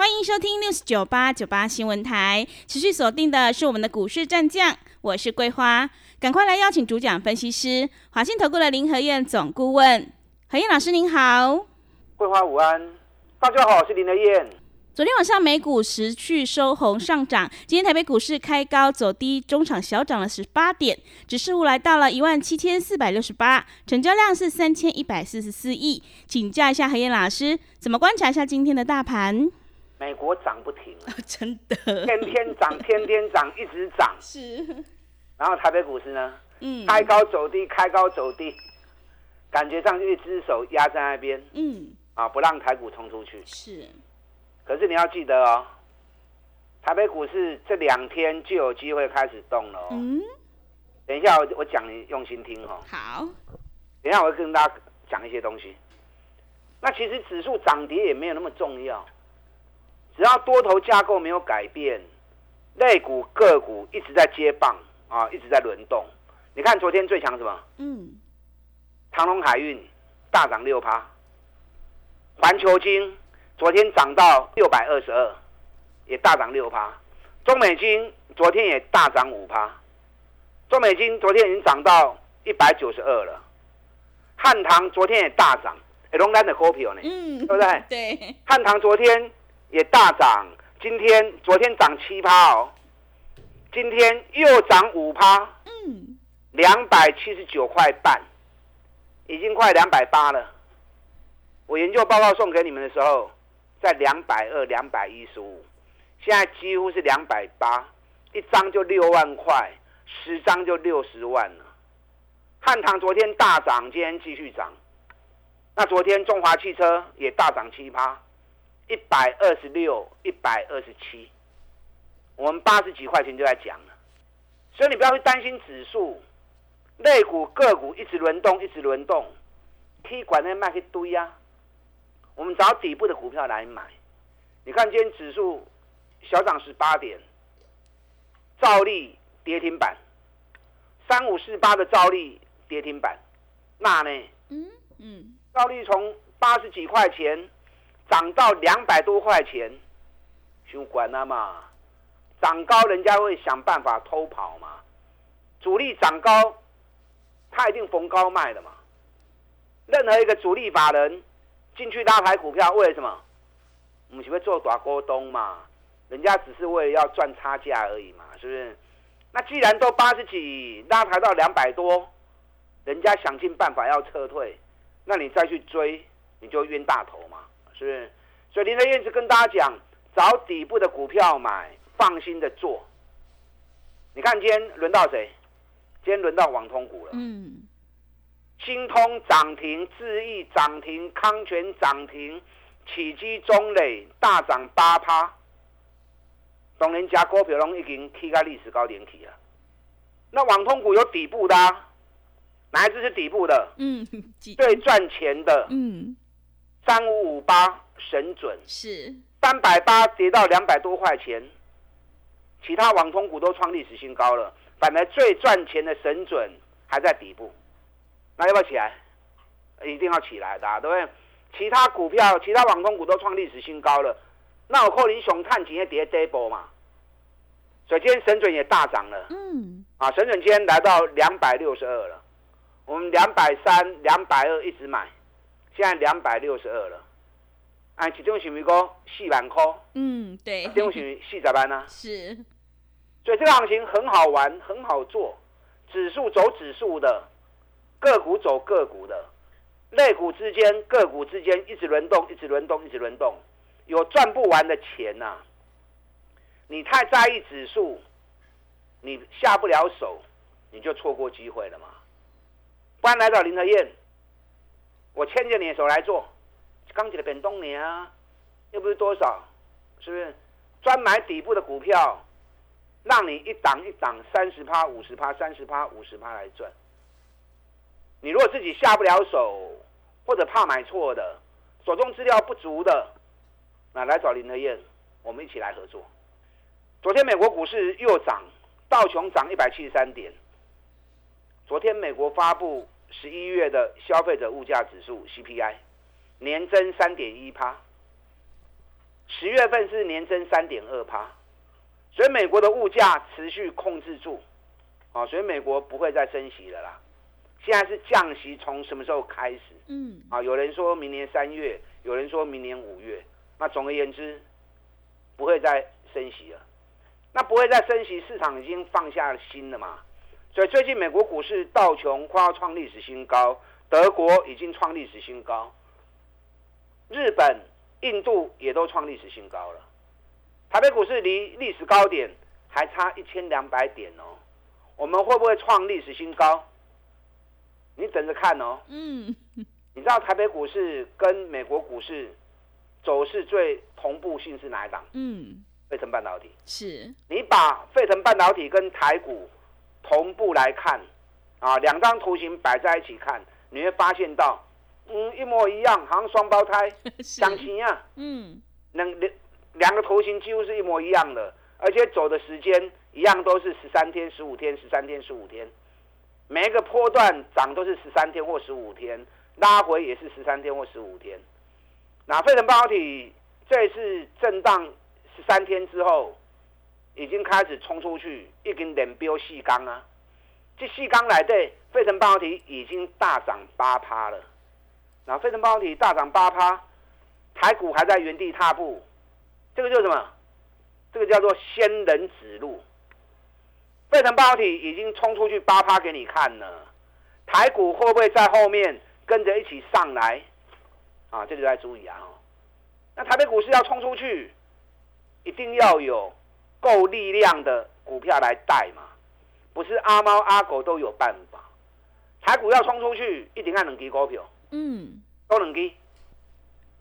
欢迎收听六十九八九八新闻台，持续锁定的是我们的股市战将，我是桂花，赶快来邀请主讲分析师华信投顾的林和燕总顾问。何燕老师您好，桂花午安，大家好，我是林和燕。昨天晚上美股持续收红上涨，今天台北股市开高走低，中场小涨了十八点，指数来到了一万七千四百六十八，成交量是三千一百四十四亿，请教一下何燕老师，怎么观察一下今天的大盘？美国涨不停，真的，天天涨，天天涨，一直涨。是。然后台北股市呢？嗯。开高走低，开高走低，感觉上就一只手压在那边。嗯。啊，不让台股冲出去。是。可是你要记得哦，台北股市这两天就有机会开始动了哦。嗯。等一下，我我讲你用心听哦。好。等一下，我会跟大家讲一些东西。那其实指数涨跌也没有那么重要。只要多头架构没有改变，类股个股一直在接棒啊，一直在轮动。你看昨天最强什么？嗯，长隆海运大涨六趴，环球金昨天涨到六百二十二，也大涨六趴。中美金昨天也大涨五趴，中美金昨天已经涨到一百九十二了。汉唐昨天也大涨，哎，龙丹的股票呢？嗯，对不对？对，汉唐昨天。也大涨，今天昨天涨七趴哦，今天又涨五趴，嗯，两百七十九块半，已经快两百八了。我研究报告送给你们的时候，在两百二、两百一十五，现在几乎是两百八，一张就六万块，十张就六十万了。汉唐昨天大涨，今天继续涨，那昨天中华汽车也大涨七趴。一百二十六，一百二十七，我们八十几块钱就在讲了，所以你不要去担心指数，类股个股一直轮动，一直轮动，可以管那卖一堆呀。我们找底部的股票来买。你看今天指数小涨十八点，兆利跌停板，三五四八的兆利跌停板，那呢？嗯嗯，兆利从八十几块钱。涨到两百多块钱，就管了嘛。涨高人家会想办法偷跑嘛。主力涨高，他一定逢高卖的嘛。任何一个主力法人进去拉抬股票，为了什么？我们只会做大股东嘛。人家只是为了要赚差价而已嘛，是不是？那既然都八十几拉抬到两百多，人家想尽办法要撤退，那你再去追，你就冤大头嘛。是不是？所以林德燕子跟大家讲，找底部的股票买，放心的做。你看今天轮到谁？今天轮到网通股了。嗯。新通涨停，智易涨停，康泉涨停，起基中磊大涨八趴。当然加股票拢已经踢开历史高点起了。那网通股有底部的，哪一只是底部的？嗯。最赚钱的。嗯。三五五八神准是三百八跌到两百多块钱，其他网通股都创历史新高了，反而最赚钱的神准还在底部，那要不要起来？一定要起来的，对不对？其他股票、其他网通股都创历史新高了，那我扣林熊探钱也跌 double 嘛，所以今天神准也大涨了。嗯，啊，神准今天来到两百六十二了，我们两百三、两百二一直买。现在两百六十二了，哎，其中是咪讲四万块？嗯，对。其中是四十万呢？是。所以这个行情很好玩，很好做。指数走指数的，个股走个股的，类股之间、个股之间一直轮动，一直轮动，一直轮动，有赚不完的钱呐。你太在意指数，你下不了手，你就错过机会了嘛。不然来到林和燕。我牵着你的手来做，刚起的变动年啊，又不是多少，是不是？专买底部的股票，让你一档一档三十趴、五十趴、三十趴、五十趴来赚。你如果自己下不了手，或者怕买错的，手中资料不足的，那来找林德燕，我们一起来合作。昨天美国股市又涨，道琼涨一百七十三点。昨天美国发布十一月的消费者物价指数 CPI，年增三点一趴，十月份是年增三点二趴，所以美国的物价持续控制住，啊，所以美国不会再升息了啦。现在是降息，从什么时候开始？嗯，啊，有人说明年三月，有人说明年五月。那总而言之，不会再升息了。那不会再升息，市场已经放下心了嘛？所以最近美国股市道琼快要创历史新高，德国已经创历史新高，日本、印度也都创历史新高了。台北股市离历史高点还差一千两百点哦，我们会不会创历史新高？你等着看哦。嗯，你知道台北股市跟美国股市走势最同步性是哪一档？嗯。费城半导体是，你把费城半导体跟台股同步来看，啊，两张图形摆在一起看，你会发现到，嗯，一模一样，好像双胞胎，相亲呀，嗯，两两两个图形几乎是一模一样的，而且走的时间一样，都是十三天、十五天、十三天、十五天，每一个波段涨都是十三天或十五天，拉回也是十三天或十五天。那费城半导体这次震荡十。三天之后，已经开始冲出去，已经连标细钢啊！这细钢来对，费城半导体已经大涨八趴了。然后费城半导体大涨八趴，台股还在原地踏步，这个叫什么？这个叫做仙人指路。费城半导体已经冲出去八趴给你看了，台股会不会在后面跟着一起上来？啊，这个要注意啊！那台北股市要冲出去。一定要有够力量的股票来带嘛，不是阿猫阿狗都有办法。台股要冲出去，一定要两支股票，嗯，都两支，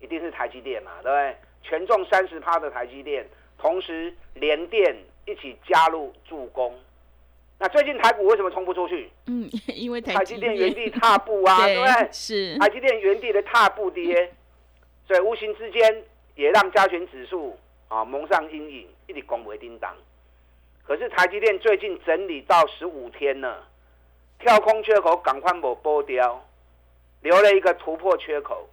一定是台积电嘛，对不对？权重三十趴的台积电，同时联电一起加入助攻。那最近台股为什么冲不出去？嗯，因为台积电原地踏步啊，对不对？是台积电原地的踏步跌，所以无形之间也让加权指数。啊，蒙上阴影，一直拱为叮当。可是台积电最近整理到十五天了，跳空缺口赶快抹波掉，留了一个突破缺口。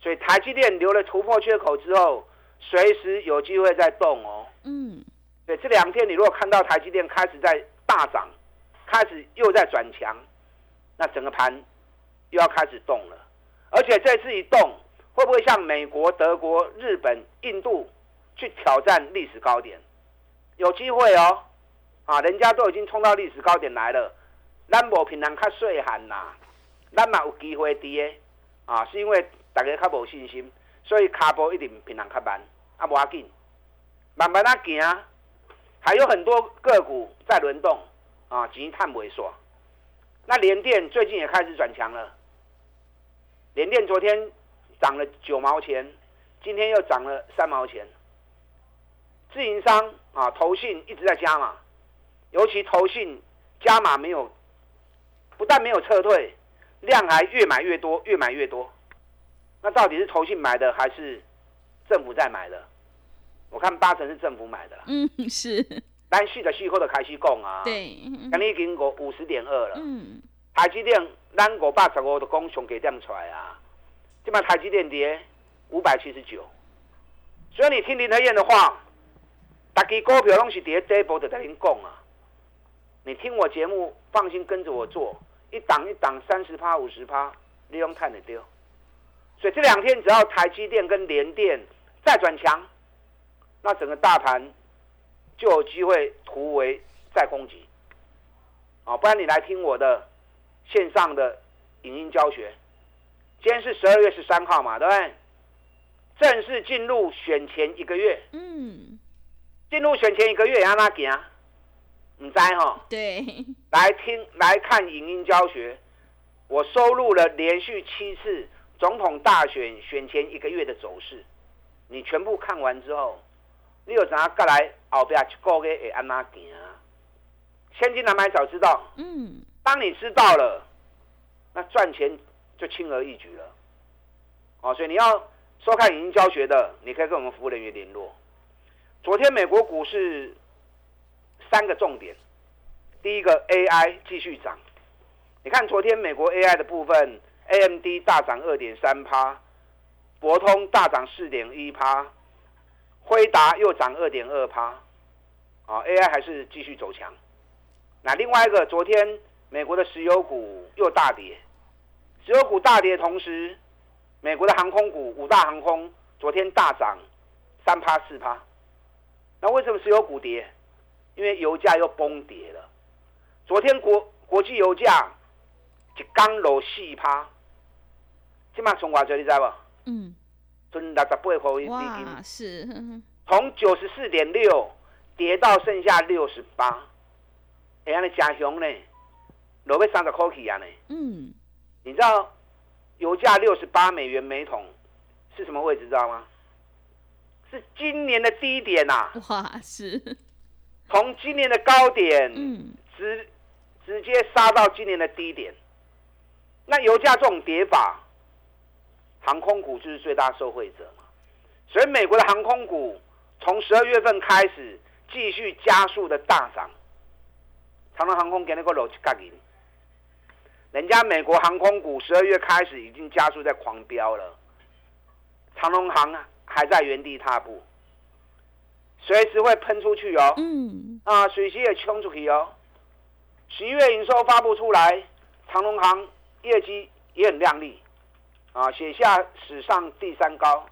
所以台积电留了突破缺口之后，随时有机会再动哦。嗯，对，这两天你如果看到台积电开始在大涨，开始又在转强，那整个盘又要开始动了。而且这次一动，会不会像美国、德国、日本、印度？去挑战历史高点，有机会哦，啊，人家都已经冲到历史高点来了，咱无平常较细汉呐，咱嘛有机会跌，啊，是因为大家较无信心，所以卡波一定平常较慢，啊，无要紧，慢慢啊行，还有很多个股在轮动，啊，钱探不煞。那联电最近也开始转强了，联电昨天涨了九毛钱，今天又涨了三毛钱。自营商啊，投信一直在加码，尤其投信加码没有，不但没有撤退，量还越买越多，越买越多。那到底是投信买的还是政府在买的？我看八成是政府买的啦。嗯，是。单续的续后的开始供啊。对。今你已经过五十点二了。嗯。台积电咱五百十五的工熊给点出来啊，今把台积电跌五百七十九，所以你听林德燕的话。大家股票拢是跌这一波的，在您讲啊。你听我节目，放心跟着我做，一档一档三十趴、五十趴，利用看得丢。所以这两天只要台积电跟联电再转强，那整个大盘就有机会突围再攻击。啊，不然你来听我的线上的影音教学。今天是十二月十三号嘛，对不对？正式进入选前一个月。嗯。进入选前一个月，让他行，唔知哈？对，来听来看影音教学。我收录了连续七次总统大选选前一个月的走势，你全部看完之后，你有啥个来后边一个月会安哪行？千金难买早知道。嗯，当你知道了，那赚钱就轻而易举了。哦，所以你要收看语音教学的，你可以跟我们服务人员联络。昨天美国股市三个重点，第一个 AI 继续涨。你看昨天美国 AI 的部分，AMD 大涨二点三趴，博通大涨四点一趴，辉达又涨二点二趴。啊，AI 还是继续走强。那另外一个，昨天美国的石油股又大跌，石油股大跌的同时，美国的航空股五大航空昨天大涨三趴四趴。那为什么石油股跌？因为油价又崩跌了。昨天国国际油价一刚落四趴，今嘛从偌济你知不？嗯，从六十八块美金，哇，是，从九十四点六跌到剩下六十八，哎呀，你真凶呢，落要三十块起啊呢。嗯，你知道油价六十八美元每桶是什么位置？知道吗？是今年的低点呐、哇，是，从今年的高点嗯，直直接杀到今年的低点。那油价这种跌法，航空股就是最大受惠者嘛。所以美国的航空股从十二月份开始继续加速的大涨。长龙航空给那个楼价银，人家美国航空股十二月开始已经加速在狂飙了，长龙航啊还在原地踏步，随时会喷出去哦。嗯，啊，水席也冲出去哦。十一月营收发布出来，长隆行业绩也很亮丽，啊，写下史上第三高，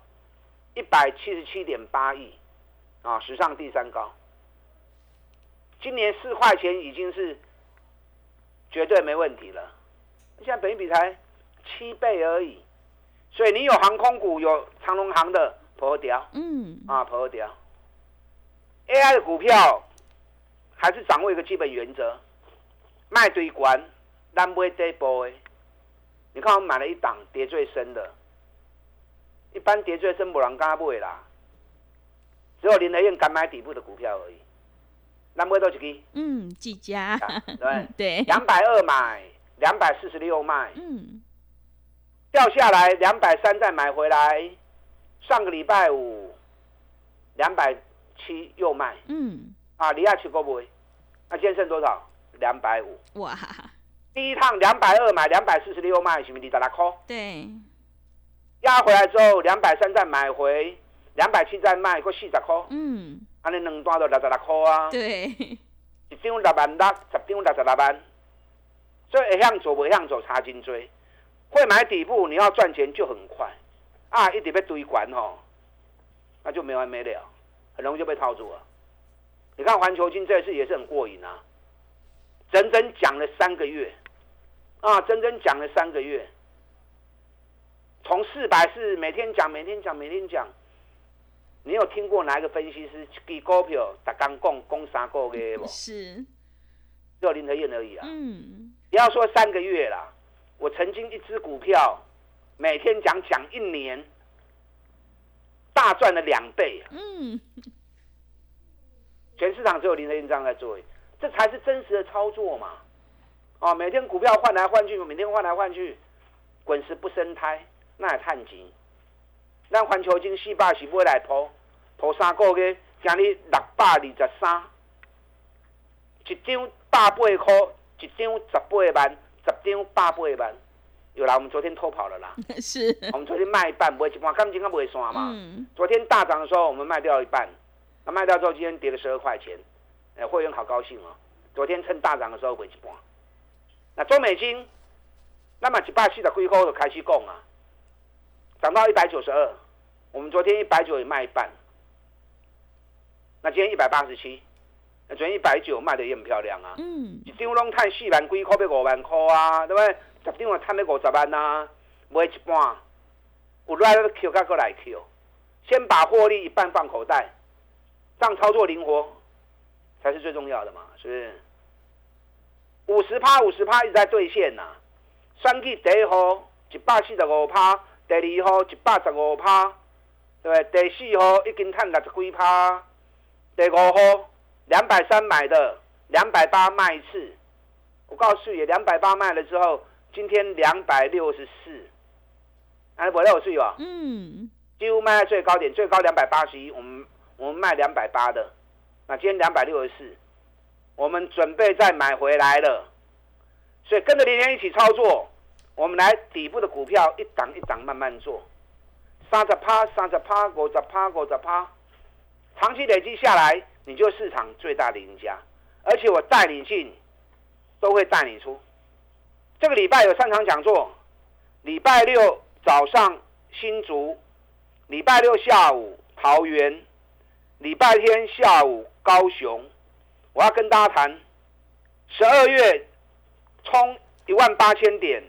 一百七十七点八亿，啊，史上第三高。今年四块钱已经是绝对没问题了，现在本一比才七倍而已，所以你有航空股，有长隆行的破掉。嗯，啊，破掉。AI 的股票还是掌握一个基本原则，卖堆关，咱买底部的。你看我们买了一档跌最深的，一般跌最深没人敢买啦，只有林德燕敢买底部的股票而已。咱买多几支？嗯，几家，对，对，两百二买，两百四十六卖，嗯，掉下来两百三再买回来，上个礼拜五两百七又卖。嗯，啊，你亚去够不会？那今天剩多少？两百五。哇，第一趟两百二买，两百四十六卖，是不是二十六块？对，压回来之后，两百三再买回，两百七再卖，过四十块。嗯，安尼两单都六十六块啊，对，一张六万六，十张六十六万。所以会向走不向走差真追，会买底部，你要赚钱就很快啊！一直被堆管吼，那就没完没了，很容易就被套住了。你看环球金这次也是很过瘾啊，整整讲了三个月啊，整整讲了三个月，从四百四每天讲，每天讲，每天讲。你有听过哪一个分析师给股票打刚讲讲三个月不？是，只有林和燕而已啊。嗯，不要说三个月啦，我曾经一只股票每天讲讲一年，大赚了两倍啊！嗯，全市场只有林德燕这样在做，这才是真实的操作嘛！哦，每天股票换来换去，每天换来换去，滚石不生胎，那也叹钱。咱环球金四百是买来铺，铺三个月，今日六百二十三，一张百八块，一张十八万，十张百八万。有啦，我们昨天偷跑了啦，是，我们昨天卖一半，不会一半，刚今天卖算嘛。嗯，昨天大涨的时候，我们卖掉一半，那卖掉之后，今天跌了十二块钱，哎，会员好高兴哦。昨天趁大涨的时候卖一半，那中美金，那么一百四十几块就开始供啊，涨到一百九十二，我们昨天一百九也卖一半，那今天一百八十七，那昨天一百九卖的也很漂亮啊，嗯，一张拢赚四万几块，要五万块啊，对不对？十张也赚要五十万啊，卖一半，有来了 Q 甲过来 Q，先把获利一半放口袋，这样操作灵活才是最重要的嘛，是不是？五十趴五十趴一直在兑现呐、选举第一号一百四十五趴，第二号一百十五趴，对不对？第四号已经赚六十几趴，第五号两百三买的，两百八卖一次。我告诉你，两百八卖了之后，今天两百六十四，哎，我有税吧？嗯，几乎卖在最高点，最高两百八十一，我们我们卖两百八的，那今天两百六十四，我们准备再买回来了，所以跟着林天一起操作，我们来底部的股票一档一档慢慢做，三十趴、三十趴、五十趴、五十趴，长期累积下来，你就市场最大的赢家，而且我带你进，都会带你出。这个礼拜有三场讲座，礼拜六早上新竹，礼拜六下午桃园，礼拜天下午高雄。我要跟大家谈，十二月冲一万八千点，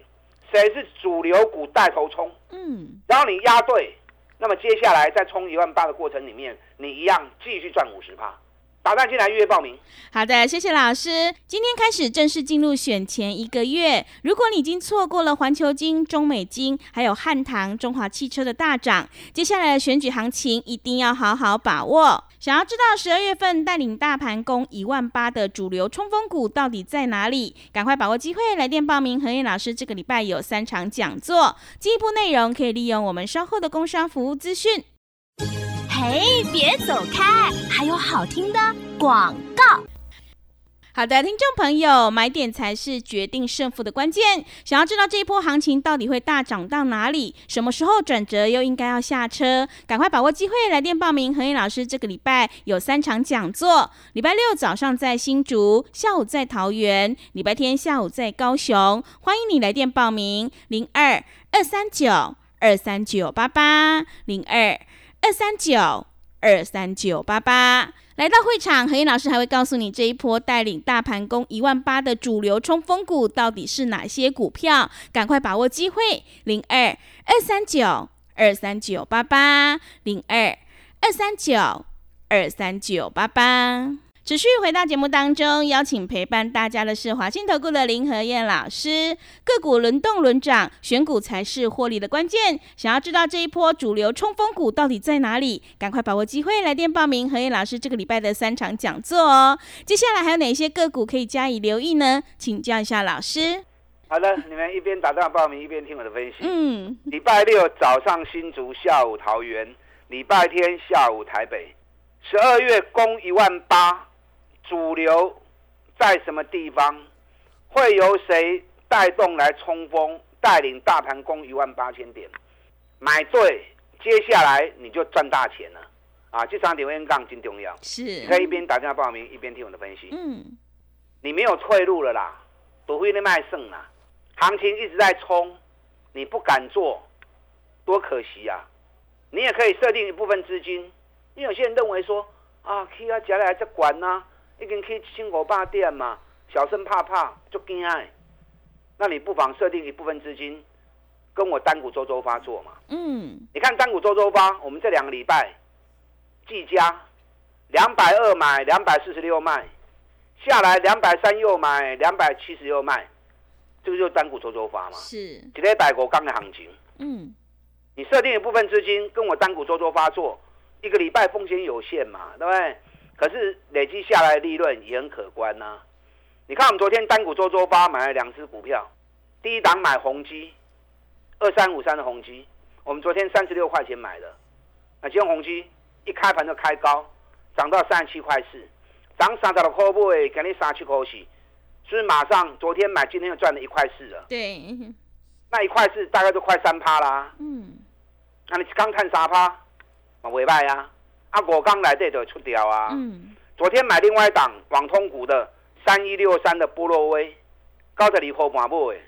谁是主流股带头冲？嗯，然后你押对，那么接下来在冲一万八的过程里面，你一样继续赚五十趴。打算进来预约报名。好的，谢谢老师。今天开始正式进入选前一个月，如果你已经错过了环球金、中美金，还有汉唐、中华汽车的大涨，接下来的选举行情一定要好好把握。想要知道十二月份带领大盘攻一万八的主流冲锋股到底在哪里？赶快把握机会来电报名。何燕老师这个礼拜有三场讲座，进一步内容可以利用我们稍后的工商服务资讯。嘿，别走开，还有好听的广告。好的，听众朋友，买点才是决定胜负的关键。想要知道这一波行情到底会大涨到哪里，什么时候转折又应该要下车，赶快把握机会来电报名。何燕老师这个礼拜有三场讲座，礼拜六早上在新竹，下午在桃园，礼拜天下午在高雄，欢迎你来电报名：零二二三九二三九八八零二二三九二三九八八。来到会场，何燕老师还会告诉你这一波带领大盘攻一万八的主流冲锋股到底是哪些股票，赶快把握机会，零二二三九二三九八八，零二二三九二三九八八。持续回到节目当中，邀请陪伴大家的是华信投顾的林和燕老师。个股轮动轮涨，选股才是获利的关键。想要知道这一波主流冲锋股到底在哪里？赶快把握机会来电报名何燕老师这个礼拜的三场讲座哦。接下来还有哪些个股可以加以留意呢？请教一下老师。好的，你们一边打电话报名，一边听我的分析。嗯，礼拜六早上新竹，下午桃园；礼拜天下午台北。十二月攻一万八。主流在什么地方？会由谁带动来冲锋，带领大盘攻一万八千点？买对，接下来你就赚大钱了啊！这场点位杠金重要，是你可以一边打电话报名，一边听我的分析。嗯，你没有退路了啦，不会那卖剩啦，行情一直在冲，你不敢做，多可惜啊！你也可以设定一部分资金，因为有些人认为说啊，去啊，加来再管呐。已经去千五百点嘛，小生怕怕就惊哎。那你不妨设定一部分资金，跟我单股周周发做嘛。嗯，你看单股周周发，我们这两个礼拜，技嘉两百二买，两百四十六卖，下来两百三又买，两百七十又卖，这个就是单股周周发嘛。是，几天百股刚的行情。嗯，你设定一部分资金跟我单股周周发做，一个礼拜风险有限嘛，对不对？可是累积下来利润也很可观呐。你看我们昨天单股周周发买了两只股票，第一档买宏基，二三五三的宏基，我们昨天三十六块钱买的，那今天宏基一开盘就开高，涨到三十七块四，涨三十六块五，给你三七块四，所以马上昨天买，今天又赚了一块四了。对，那一块四大概都快三趴啦。嗯，那你刚看三趴，嘛未歹啊。啊，我刚来这就出掉啊。嗯，昨天买另外一档网通股的三一六三的波洛威，高十二块半买的，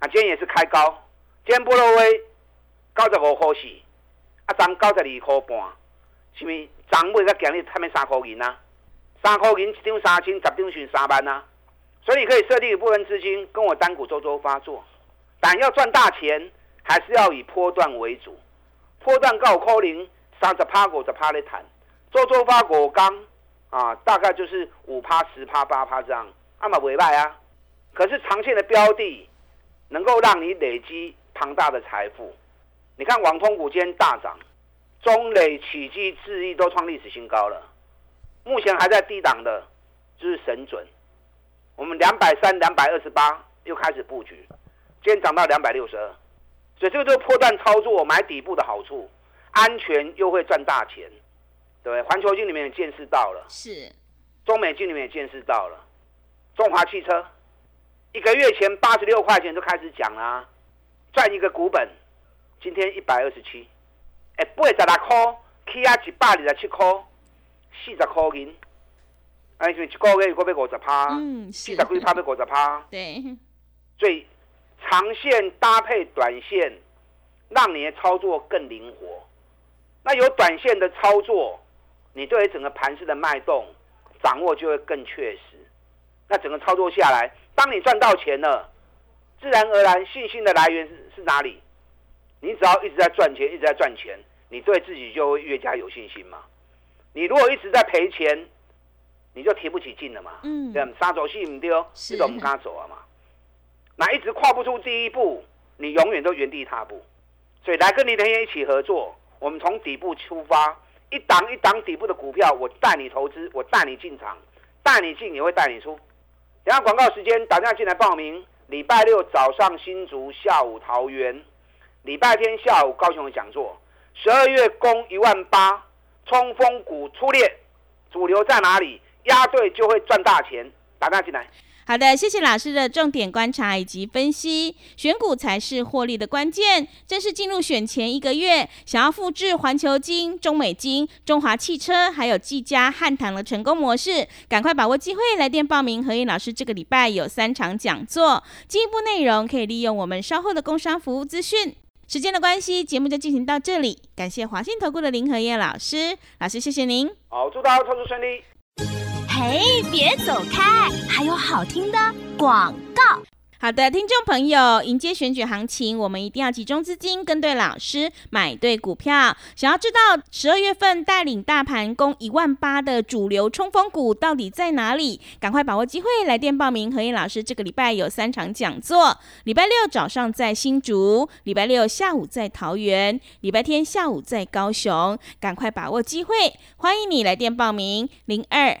啊，今天也是开高，今天波洛威九十五块四，啊，涨九十二块半，是咪涨买个今日差咩三块银啊？三块银一张三千，十张算三万啊。所以你可以设定一部分资金跟我单股周周发作，但要赚大钱，还是要以波段为主，波段高可能。三十趴五十趴的谈，做周发果刚啊，大概就是五趴十趴八趴这样，阿嘛尾败啊。可是长线的标的，能够让你累积庞大的财富。你看网通股今天大涨，中磊、启基、智毅都创历史新高了。目前还在低档的，就是神准。我们两百三、两百二十八又开始布局，今天涨到两百六十二，所以这个就是破断操作买底部的好处，安全又会赚大钱，对不对？环球金里面也见识到了，是。中美金里面也见识到了，中华汽车一个月前八十六块钱就开始讲啦、赚一个股本，今天一百二十七，哎，八十六块，起啊一百二十七块，四十块银，哎，一个月又要五十趴，嗯是。四十几趴要五十趴，对，所以长线搭配短线，让你的操作更灵活。那有短线的操作，你对于整个盘势的脉动掌握就会更确实。那整个操作下来，当你赚到钱了，自然而然信心的来源是是哪里？你只要一直在赚钱，一直在赚钱，你对自己就会越加有信心嘛。你如果一直在赔钱，你就提不起劲了嘛。嗯对，杀走戏唔丢，是你都唔敢走啊嘛。那一直跨不出第一步，你永远都原地踏步。所以来跟林天燕一起合作，我们从底部出发，一档一档底部的股票，我带你投资，我带你进场，带你进也会带你出。等下广告时间，打电话进来报名。礼拜六早上新竹，下午桃园；礼拜天下午高雄的讲座。十二月攻一万八，冲锋股出列，主流在哪里？押对就会赚大钱。打电话进来。好的，谢谢老师的重点观察以及分析。选股才是获利的关键。正是进入选前一个月，想要复制环球金、中美金、中华汽车还有技嘉、汉唐的成功模式，赶快把握机会，来电报名。何燕老师这个礼拜有三场讲座，进一步内容可以利用我们稍后的工商服务资讯。时间的关系，节目就进行到这里。感谢华信投顾的林和燕老师，老师谢谢您。好，祝大家操作顺利。嘿，别走开，还有好听的广告。好的，听众朋友，迎接选举行情，我们一定要集中资金，跟对老师，买对股票。想要知道十二月份带领大盘攻一万八的主流冲锋股到底在哪里？赶快把握机会，来电报名。何燕老师这个礼拜有三场讲座，礼拜六早上在新竹，礼拜六下午在桃园，礼拜天下午在高雄。赶快把握机会，欢迎你来电报名：零二